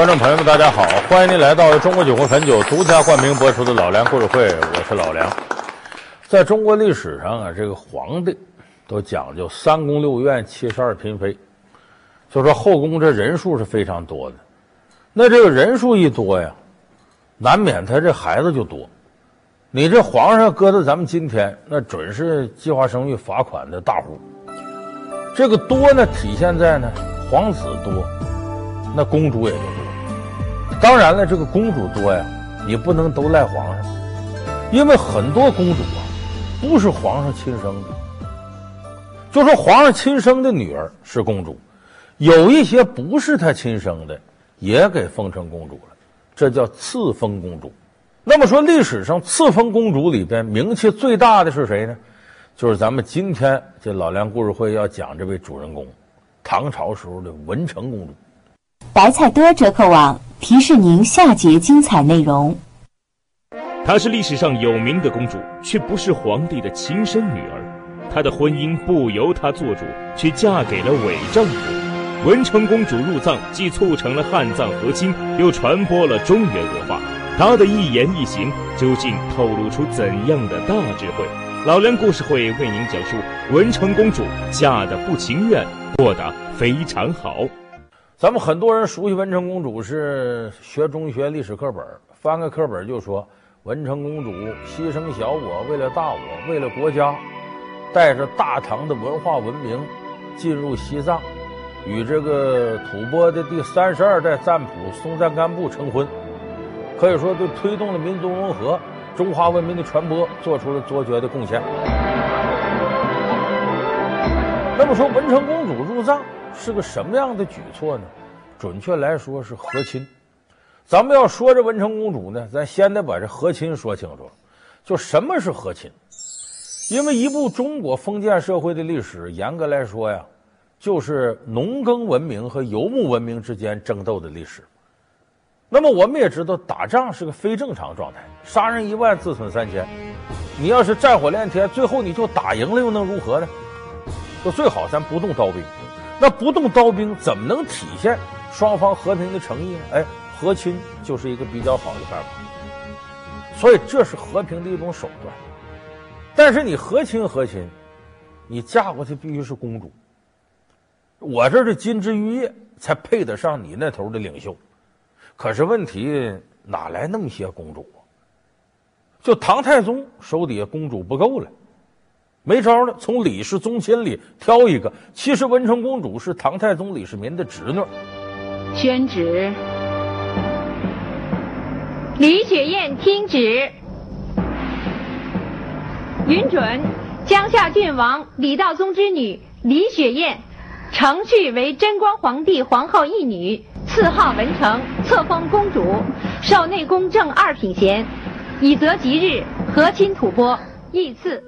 观众朋友们，大家好！欢迎您来到中国酒魂汾酒独家冠名播出的《老梁故事会》，我是老梁。在中国历史上啊，这个皇帝都讲究三宫六院七十二嫔妃，就说后宫这人数是非常多的。那这个人数一多呀，难免他这孩子就多。你这皇上搁到咱们今天，那准是计划生育罚款的大户。这个多呢，体现在呢，皇子多，那公主也就多。当然了，这个公主多呀，你不能都赖皇上，因为很多公主啊，不是皇上亲生的。就说皇上亲生的女儿是公主，有一些不是他亲生的，也给封成公主了，这叫赐封公主。那么说，历史上赐封公主里边名气最大的是谁呢？就是咱们今天这老梁故事会要讲这位主人公，唐朝时候的文成公主。白菜多折扣网。提示您下节精彩内容。她是历史上有名的公主，却不是皇帝的亲生女儿。她的婚姻不由她做主，却嫁给了伪丈夫。文成公主入藏，既促成了汉藏和亲，又传播了中原文化。她的一言一行，究竟透露出怎样的大智慧？老梁故事会为您讲述文成公主嫁的不情愿，过得非常好。咱们很多人熟悉文成公主是学中学历史课本，翻个课本就说文成公主牺牲小我，为了大我，为了国家，带着大唐的文化文明进入西藏，与这个吐蕃的第三十二代赞普松赞干布成婚，可以说对推动了民族融合、中华文明的传播做出了卓绝的贡献。那么说文成公主入藏。是个什么样的举措呢？准确来说是和亲。咱们要说这文成公主呢，咱先得把这和亲说清楚。就什么是和亲？因为一部中国封建社会的历史，严格来说呀，就是农耕文明和游牧文明之间争斗的历史。那么我们也知道，打仗是个非正常状态，杀人一万，自损三千。你要是战火连天，最后你就打赢了，又能如何呢？就最好咱不动刀兵。那不动刀兵怎么能体现双方和平的诚意呢？哎，和亲就是一个比较好的办法。所以这是和平的一种手段。但是你和亲和亲，你嫁过去必须是公主。我这是金枝玉叶，才配得上你那头的领袖。可是问题哪来那么些公主啊？就唐太宗手底下公主不够了。没招了，从李氏宗亲里挑一个。其实文成公主是唐太宗李世民的侄女。宣旨，李雪燕听旨，允准江夏郡王李道宗之女李雪燕，承续为贞光皇帝皇后一女，赐号文成，册封公主，授内宫正二品衔，以择吉日和亲吐蕃，议赐。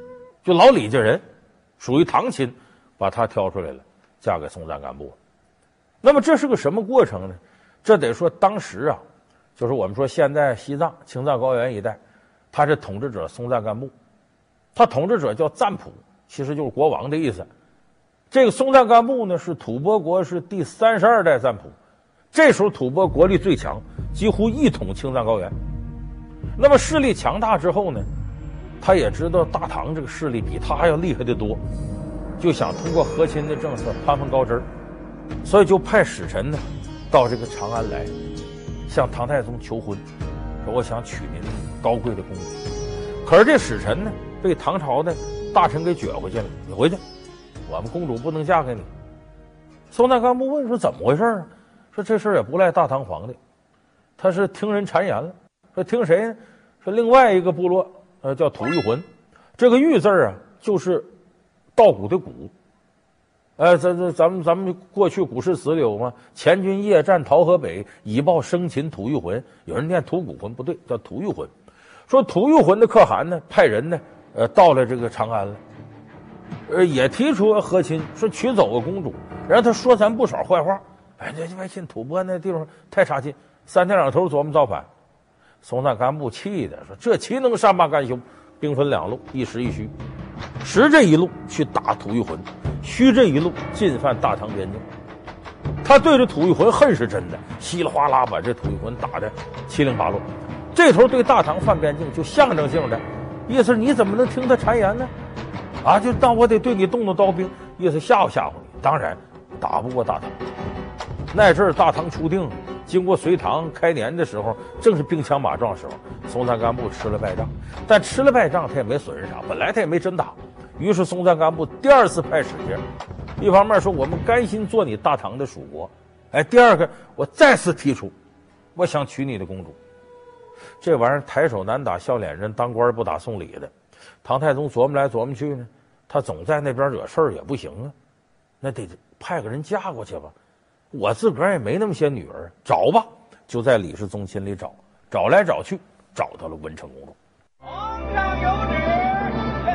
就老李家人，属于堂亲，把她挑出来了，嫁给松赞干布。那么这是个什么过程呢？这得说当时啊，就是我们说现在西藏青藏高原一带，他是统治者松赞干布，他统治者叫赞普，其实就是国王的意思。这个松赞干布呢，是吐蕃国是第三十二代赞普，这时候吐蕃国力最强，几乎一统青藏高原。那么势力强大之后呢？他也知道大唐这个势力比他还要厉害的多，就想通过和亲的政策攀攀高枝儿，所以就派使臣呢到这个长安来，向唐太宗求婚，说我想娶您高贵的公主。可是这使臣呢被唐朝的大臣给撅回去了，你回去，我们公主不能嫁给你。松赞干布问说怎么回事啊？说这事儿也不赖大唐皇帝，他是听人谗言了。说听谁？说另外一个部落。呃，叫吐谷浑，这个“玉”字啊，就是稻谷的“谷”。哎，这这，咱们咱们过去古诗词里有吗？前军夜战桃河北，以报生擒吐谷浑。有人念吐谷浑，不对，叫吐玉浑。说吐玉浑的可汗呢，派人呢，呃，到了这个长安了，呃，也提出和亲，说娶走个公主，然后他说咱不少坏话。哎，这外亲吐蕃那地方太差劲，三天两头琢磨造反。松赞干布气的说：“这岂能善罢甘休？兵分两路，一实一虚。实这一路去打吐谷浑，虚这一路进犯大唐边境。他对着吐谷浑恨是真的，稀里哗啦把这吐谷浑打得七零八落。这头对大唐犯边境，就象征性的意思，你怎么能听他谗言呢？啊，就当我得对你动动刀兵，意思吓唬吓唬你。当然，打不过大唐。那阵儿大唐初定，经过隋唐开年的时候，正是兵强马壮时候。松赞干布吃了败仗，但吃了败仗他也没损失啥，本来他也没真打。于是松赞干布第二次派使节，一方面说我们甘心做你大唐的属国，哎，第二个我再次提出，我想娶你的公主。这玩意儿抬手难打笑脸人，当官不打送礼的。唐太宗琢磨来琢磨去呢，他总在那边惹事儿也不行啊，那得派个人嫁过去吧。我自个儿也没那么些女儿，找吧，就在李氏宗亲里找，找来找去，找到了文成公主。皇上有旨，文成公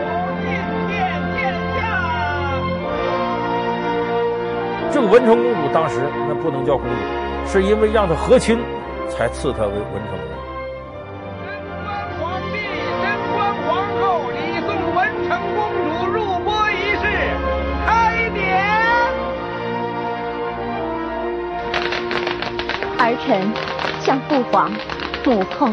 主觐见见驾。这个文成公主当时那不能叫公主，是因为让她和亲，才赐她为文成公主。儿臣向父皇、母后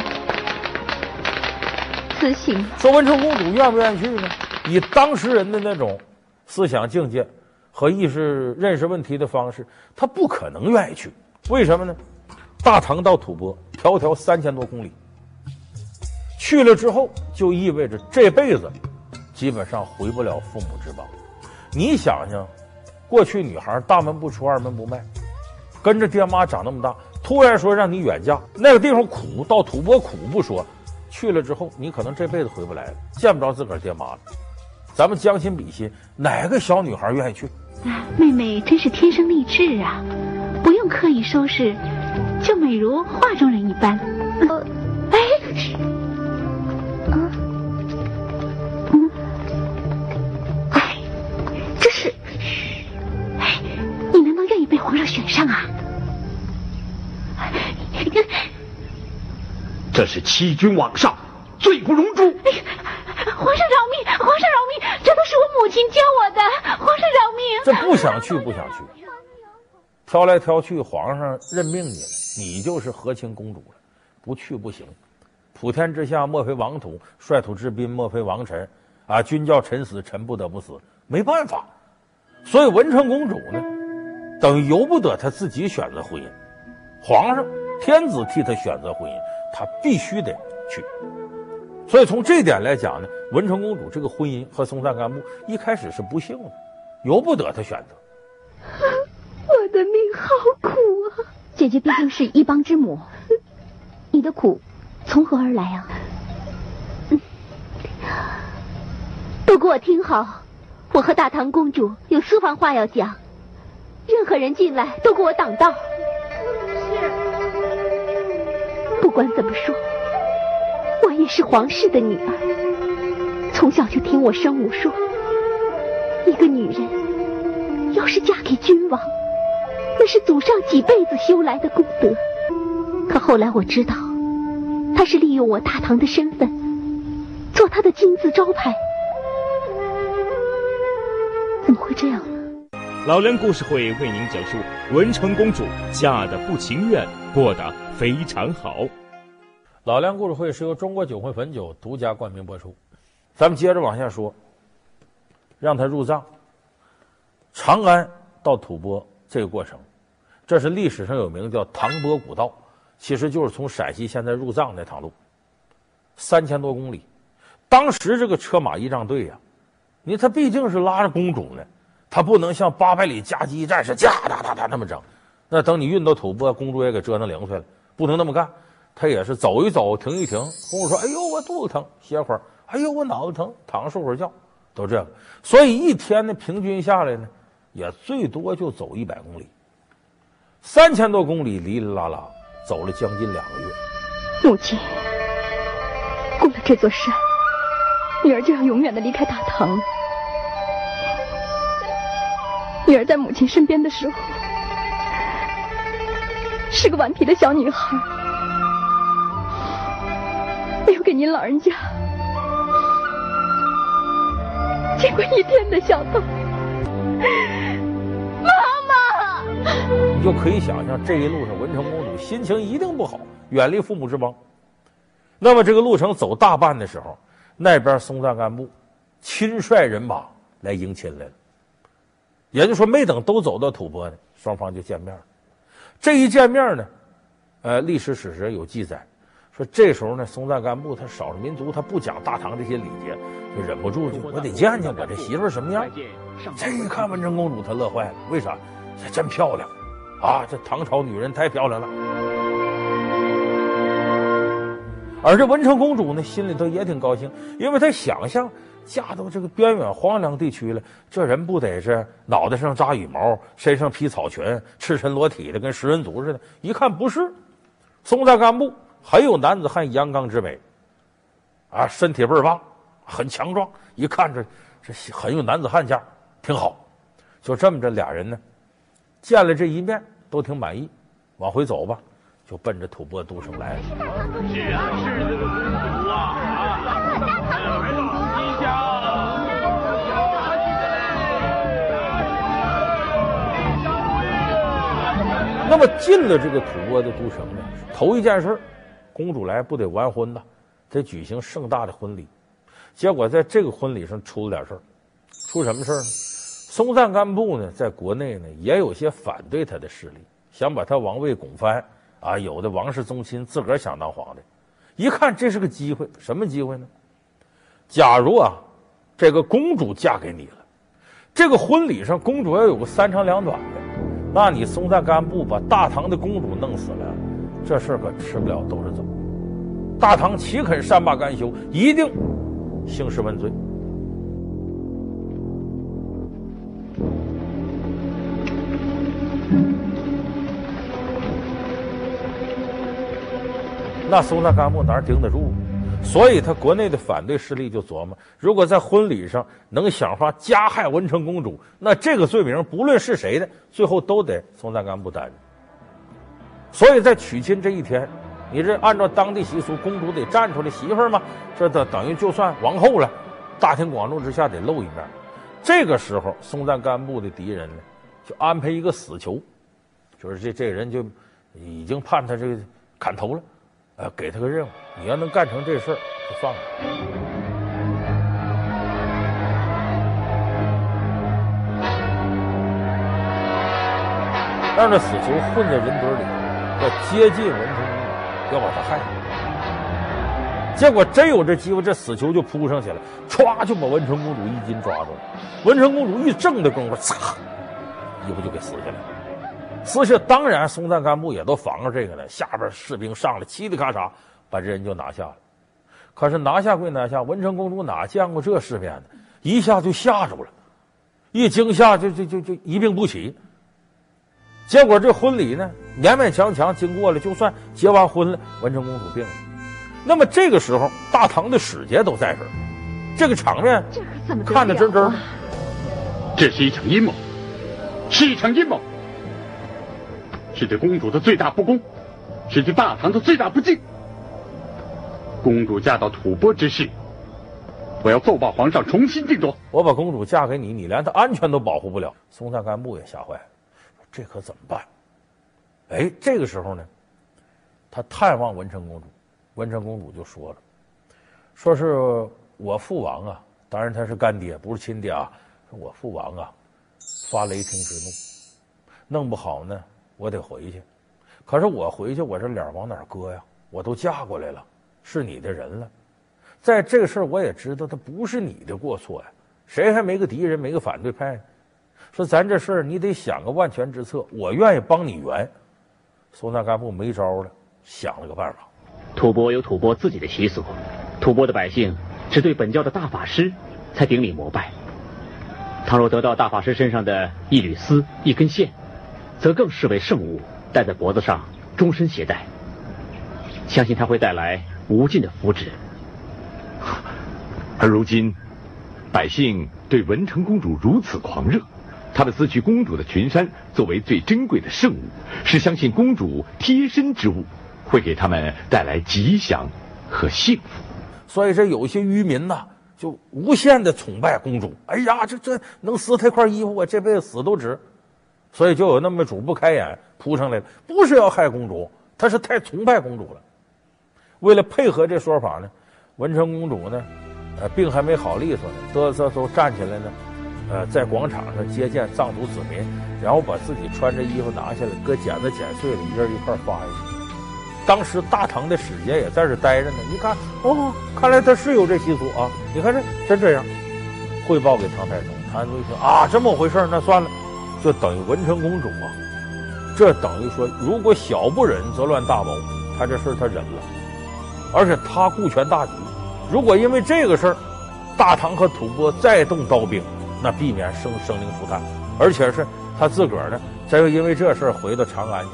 辞行。说文成公主愿不愿意去呢？以当时人的那种思想境界和意识认识问题的方式，她不可能愿意去。为什么呢？大唐到吐蕃，迢迢三千多公里，去了之后就意味着这辈子基本上回不了父母之邦。你想想，过去女孩大门不出二门不迈，跟着爹妈长那么大，突然说让你远嫁，那个地方苦，到吐蕃苦不说，去了之后你可能这辈子回不来了，见不着自个儿爹妈了。咱们将心比心，哪个小女孩愿意去？妹妹真是天生丽质啊，不用刻意收拾。就美如画中人一般。呃，哎，嗯，哎，这是，哎，你难道愿意被皇上选上啊？这是欺君罔上，罪不容诛。哎呀，皇上饶命！皇上饶命！这都是我母亲教我的，皇上饶命！这不想去，不想去，挑来挑去，皇上任命你了。你就是和亲公主了，不去不行。普天之下莫非王土，率土之滨莫非王臣。啊，君叫臣死，臣不得不死，没办法。所以文成公主呢，等于由不得她自己选择婚姻，皇上天子替她选择婚姻，她必须得去。所以从这点来讲呢，文成公主这个婚姻和松赞干布一开始是不幸的，由不得她选择。我的命好苦啊！姐姐毕竟是一邦之母，你的苦从何而来啊？都给我听好，我和大唐公主有私房话要讲，任何人进来都给我挡道。不管怎么说，我也是皇室的女儿，从小就听我生母说，一个女人要是嫁给君王。那是祖上几辈子修来的功德，可后来我知道，他是利用我大唐的身份，做他的金字招牌。怎么会这样？老梁故事会为您讲述文成公主嫁得不情愿，过得非常好。老梁故事会是由中国酒会汾酒独家冠名播出。咱们接着往下说，让他入藏，长安到吐蕃这个过程。这是历史上有名叫唐蕃古道，其实就是从陕西现在入藏那趟路，三千多公里。当时这个车马仪仗队呀，你他毕竟是拉着公主呢，他不能像八百里加急战士驾哒哒哒那么整。那等你运到吐蕃，公主也给折腾零碎了，不能那么干。他也是走一走，停一停。公主说：“哎呦，我肚子疼，歇会儿。哎呦，我脑子疼，躺着睡会儿觉。”都这个。所以一天呢，平均下来呢，也最多就走一百公里。三千多公里，哩哩啦啦走了将近两个月。母亲，过了这座山，女儿就要永远的离开大唐。女儿在母亲身边的时候，是个顽皮的小女孩，没有给您老人家见过一天的孝道。妈妈。你就可以想象这一路上文成公主心情一定不好，远离父母之邦。那么这个路程走大半的时候，那边松赞干布亲率人马来迎亲来了。也就说，没等都走到吐蕃呢，双方就见面了。这一见面呢，呃，历史史实有记载，说这时候呢，松赞干布他少数民族，他不讲大唐这些礼节，就忍不住就我得见见我这媳妇什么样。这一看文成公主，他乐坏了，为啥？这真漂亮啊！这唐朝女人太漂亮了。而这文成公主呢，心里头也挺高兴，因为她想象嫁到这个边远荒凉地区了，这人不得是脑袋上扎羽毛，身上披草裙，赤身裸体的，跟食人族似的。一看不是，松赞干布很有男子汉阳刚之美，啊，身体倍儿棒，很强壮，一看这这很有男子汉相，挺好。就这么着，俩人呢，见了这一面都挺满意，往回走吧。就奔着吐蕃都城来了。是啊，是这个公主啊！啊，吉祥！那么进了这个吐蕃的都城呢，头一件事儿，公主来不得完婚呐，得举行盛大的婚礼。结果在这个婚礼上出了点事儿，出什么事儿呢？松赞干布呢，在国内呢也有些反对他的势力，想把他王位拱翻。啊，有的王室宗亲自个儿想当皇帝，一看这是个机会，什么机会呢？假如啊，这个公主嫁给你了，这个婚礼上公主要有个三长两短的，那你松赞干布把大唐的公主弄死了，这事儿可吃不了兜着走。大唐岂肯善罢甘休？一定兴师问罪。那松赞干布哪顶得住？所以他国内的反对势力就琢磨：如果在婚礼上能想法加害文成公主，那这个罪名不论是谁的，最后都得松赞干布担着。所以在娶亲这一天，你这按照当地习俗，公主得站出来，媳妇嘛，这等等于就算王后了，大庭广众之下得露一面。这个时候，松赞干布的敌人呢，就安排一个死囚，就是这这个人就已经判他这个砍头了。呃，给他个任务，你要能干成这事儿，就放了。让这死囚混在人堆里，要接近文成公主，要把他害死。结果真有这机会，这死囚就扑上去了，歘就把文成公主衣襟抓住了。文成公主一怔的功夫，嚓，衣服就给撕下来了。撕下，当然松赞干布也都防着这个呢。下边士兵上来，嘁哩咔嚓，把这人就拿下了。可是拿下归拿下，文成公主哪见过这世面呢？一下就吓着了，一惊吓就就就就一病不起。结果这婚礼呢，勉勉强强经过了，就算结完婚了，文成公主病了。那么这个时候，大唐的使节都在这儿，这个场面看得真真。这是一场阴谋，是一场阴谋。是对公主的最大不公，是对大唐的最大不敬。公主嫁到吐蕃之事，我要奏报皇上重新定夺。我把公主嫁给你，你连她安全都保护不了。松赞干布也吓坏了，这可怎么办？哎，这个时候呢，他探望文成公主，文成公主就说了，说是我父王啊，当然他是干爹，不是亲爹啊。我父王啊，发雷霆之怒，弄不好呢。我得回去，可是我回去，我这脸往哪搁呀？我都嫁过来了，是你的人了。在这个事儿，我也知道他不是你的过错呀。谁还没个敌人，没个反对派？说咱这事儿，你得想个万全之策。我愿意帮你圆。松赞干布没招了，想了个办法。吐蕃有吐蕃自己的习俗，吐蕃的百姓只对本教的大法师才顶礼膜拜。倘若得到大法师身上的一缕丝、一根线。则更视为圣物，戴在脖子上，终身携带。相信它会带来无尽的福祉。而如今，百姓对文成公主如此狂热，他们撕去公主的裙衫作为最珍贵的圣物，是相信公主贴身之物会给他们带来吉祥和幸福。所以这有些渔民呐，就无限的崇拜公主。哎呀，这这能撕他一块衣服，我这辈子死都值。所以就有那么主不开眼扑上来了，不是要害公主，他是太崇拜公主了。为了配合这说法呢，文成公主呢，呃，病还没好利索呢，嘚瑟嗖站起来呢，呃，在广场上接见藏族子民，然后把自己穿着衣服拿下来，搁剪子剪碎了，一人一块发下去。当时大唐的使节也在这待着呢，一看，哦，看来他是有这习俗啊！你看这真这样，汇报给唐太宗，唐太宗一听啊，这么回事，那算了，就等于文成公主啊，这等于说，如果小不忍则乱大谋，他这事他忍了，而且他顾全大局，如果因为这个事儿，大唐和吐蕃再动刀兵，那避免生生灵涂炭，而且是他自个儿呢，再又因为这事儿回到长安去，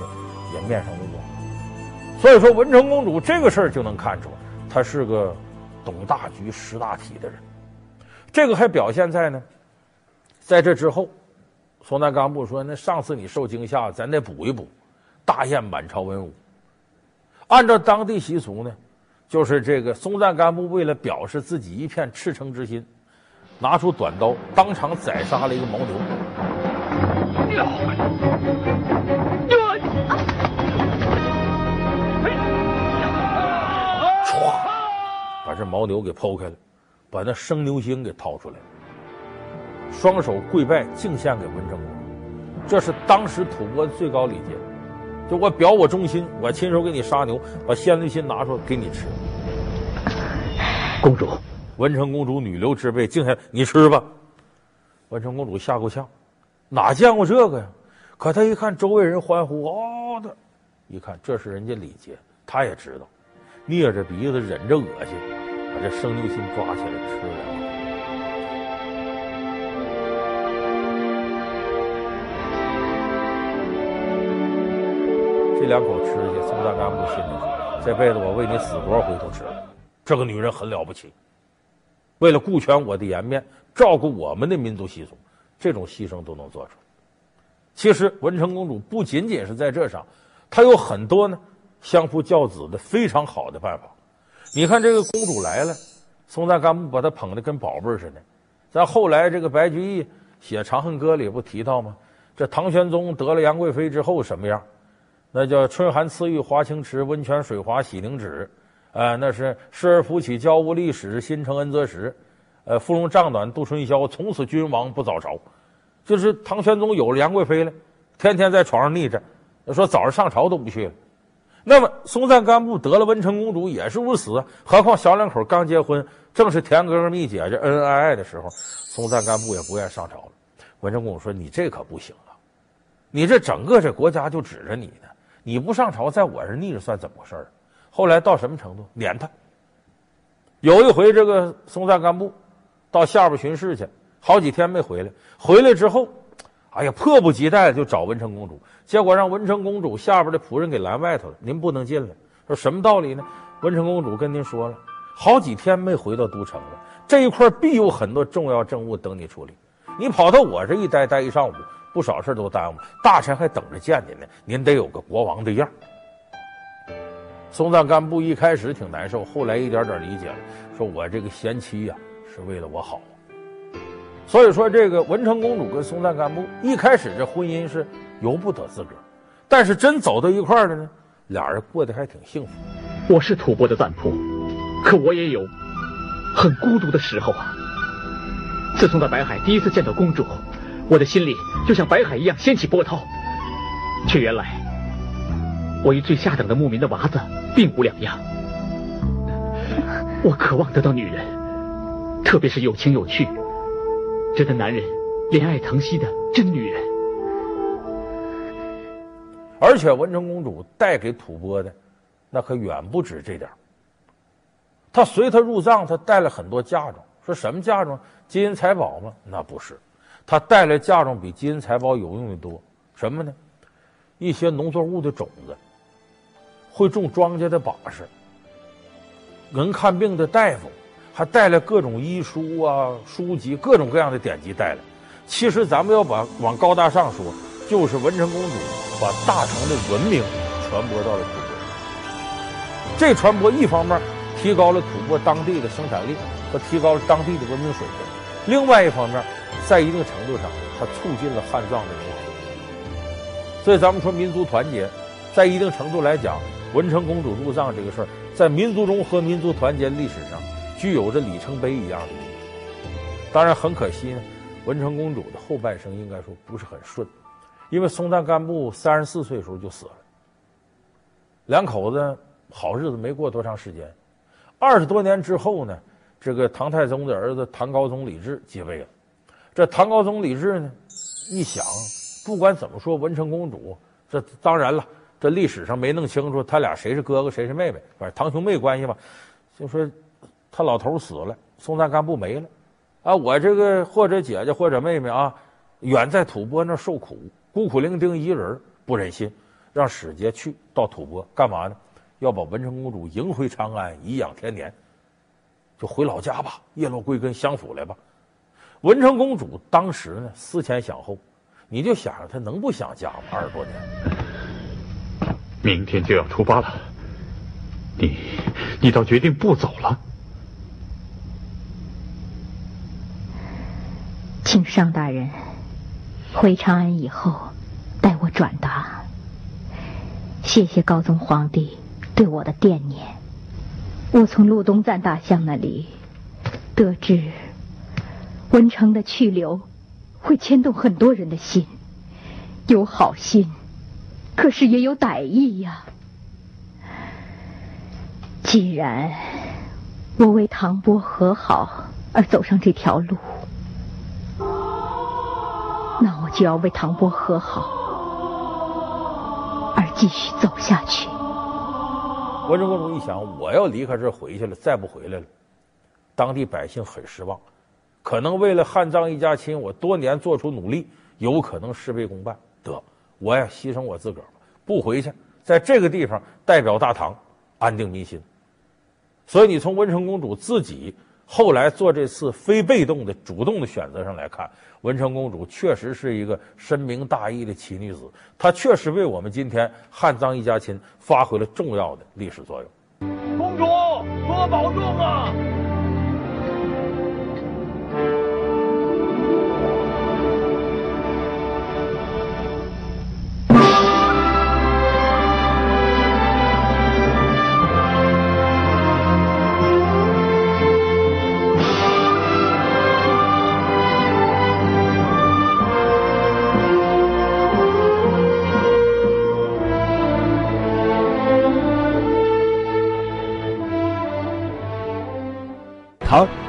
也面上无光。所以说，文成公主这个事儿就能看出，她是个懂大局、识大体的人。这个还表现在呢，在这之后，松赞干布说：“那上次你受惊吓，咱得补一补，大宴满朝文武。”按照当地习俗呢，就是这个松赞干布为了表示自己一片赤诚之心，拿出短刀，当场宰杀了一个牦牛。把这牦牛给剖开了，把那生牛心给掏出来，双手跪拜敬献给文成公主。这是当时吐蕃的最高礼节，就我表我忠心，我亲手给你杀牛，把鲜牛心拿出来给你吃。公主，文成公主女流之辈敬下，你吃吧。文成公主吓够呛，哪见过这个呀？可她一看周围人欢呼，哦的，一看这是人家礼节，她也知道，捏着鼻子忍着恶心。把这生牛心抓起来吃了，这两口吃去，松赞干布心里说：这辈子我为你死多少回都值了。这个女人很了不起，为了顾全我的颜面，照顾我们的民族习俗，这种牺牲都能做出来。其实文成公主不仅仅是在这上，她有很多呢相夫教子的非常好的办法。你看这个公主来了，松赞干布把她捧得跟宝贝似的。在后来这个白居易写《长恨歌》里不提到吗？这唐玄宗得了杨贵妃之后什么样？那叫春寒赐浴华清池，温泉水滑洗凝脂。呃，那是失而复起，娇无历史，新承恩泽时。呃，芙蓉帐暖度春宵，从此君王不早朝。就是唐玄宗有了杨贵妃了，天天在床上腻着，说早上上朝都不去了。那么松赞干布得了文成公主也是如此，何况小两口刚结婚，正是甜哥哥蜜姐这恩恩爱爱的时候，松赞干布也不愿上朝了。文成公主说：“你这可不行啊，你这整个这国家就指着你呢，你不上朝，在我这腻着算怎么回事儿？”后来到什么程度？撵他。有一回，这个松赞干布到下边巡视去，好几天没回来，回来之后。哎呀，迫不及待就找文成公主，结果让文成公主下边的仆人给拦外头了。您不能进来。说什么道理呢？文成公主跟您说了，好几天没回到都城了，这一块必有很多重要政务等你处理。你跑到我这一待待一上午，不少事都耽误，大臣还等着见您呢。您得有个国王的样。松赞干布一开始挺难受，后来一点点理解了，说我这个贤妻呀，是为了我好。所以说，这个文成公主跟松赞干布一开始这婚姻是由不得自个儿，但是真走到一块儿了呢，俩人过得还挺幸福。我是吐蕃的赞普，可我也有很孤独的时候啊。自从在白海第一次见到公主，我的心里就像白海一样掀起波涛，却原来我与最下等的牧民的娃子并无两样。我渴望得到女人，特别是有情有趣。值得男人怜爱疼惜的真女人，而且文成公主带给吐蕃的，那可远不止这点。她随她入藏，她带了很多嫁妆。说什么嫁妆？金银财宝吗？那不是，她带来嫁妆比金银财宝有用的多。什么呢？一些农作物的种子，会种庄稼的把式，能看病的大夫。还带来各种医书啊、书籍，各种各样的典籍带来。其实咱们要把往高大上说，就是文成公主把大唐的文明传播到了吐蕃。这传播一方面提高了吐蕃当地的生产力和提高了当地的文明水平；另外一方面，在一定程度上，它促进了汉藏的融合。所以咱们说民族团结，在一定程度来讲，文成公主入藏这个事儿，在民族融合、民族团结历史上，具有着里程碑一样的意义。当然，很可惜呢，文成公主的后半生应该说不是很顺，因为松赞干布三十四岁的时候就死了。两口子好日子没过多长时间，二十多年之后呢，这个唐太宗的儿子唐高宗李治继位了。这唐高宗李治呢，一想。不管怎么说，文成公主这当然了，这历史上没弄清楚他俩谁是哥哥谁是妹妹，反正堂兄妹关系嘛。就说他老头死了，松赞干布没了，啊，我这个或者姐姐或者妹妹啊，远在吐蕃那受苦，孤苦伶仃一人，不忍心，让使节去到吐蕃干嘛呢？要把文成公主迎回长安，颐养天年，就回老家吧，叶落归根，享福来吧。文成公主当时呢，思前想后。你就想着她能不想家吗？二十多年，明天就要出发了，你你倒决定不走了？请上大人回长安以后代我转达，谢谢高宗皇帝对我的惦念。我从路东赞大相那里得知文成的去留。会牵动很多人的心，有好心，可是也有歹意呀。既然我为唐波和好而走上这条路，那我就要为唐波和好而继续走下去。文成公主一想，我要离开这回去了，再不回来了，当地百姓很失望。可能为了汉藏一家亲，我多年做出努力，有可能事倍功半。得，我要牺牲我自个儿，不回去，在这个地方代表大唐，安定民心。所以，你从文成公主自己后来做这次非被动的主动的选择上来看，文成公主确实是一个深明大义的奇女子，她确实为我们今天汉藏一家亲发挥了重要的历史作用。公主多保重啊！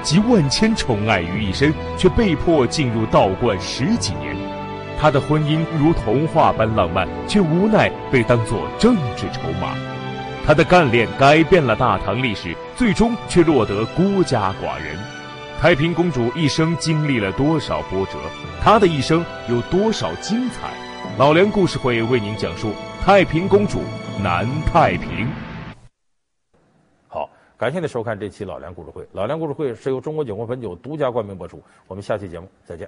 集万千宠爱于一身，却被迫进入道观十几年。他的婚姻如童话般浪漫，却无奈被当作政治筹码。他的干练改变了大唐历史，最终却落得孤家寡人。太平公主一生经历了多少波折？她的一生有多少精彩？老梁故事会为您讲述太平公主南太平。感谢您收看这期老梁故事会。老梁故事会是由中国酒国汾酒独家冠名播出。我们下期节目再见。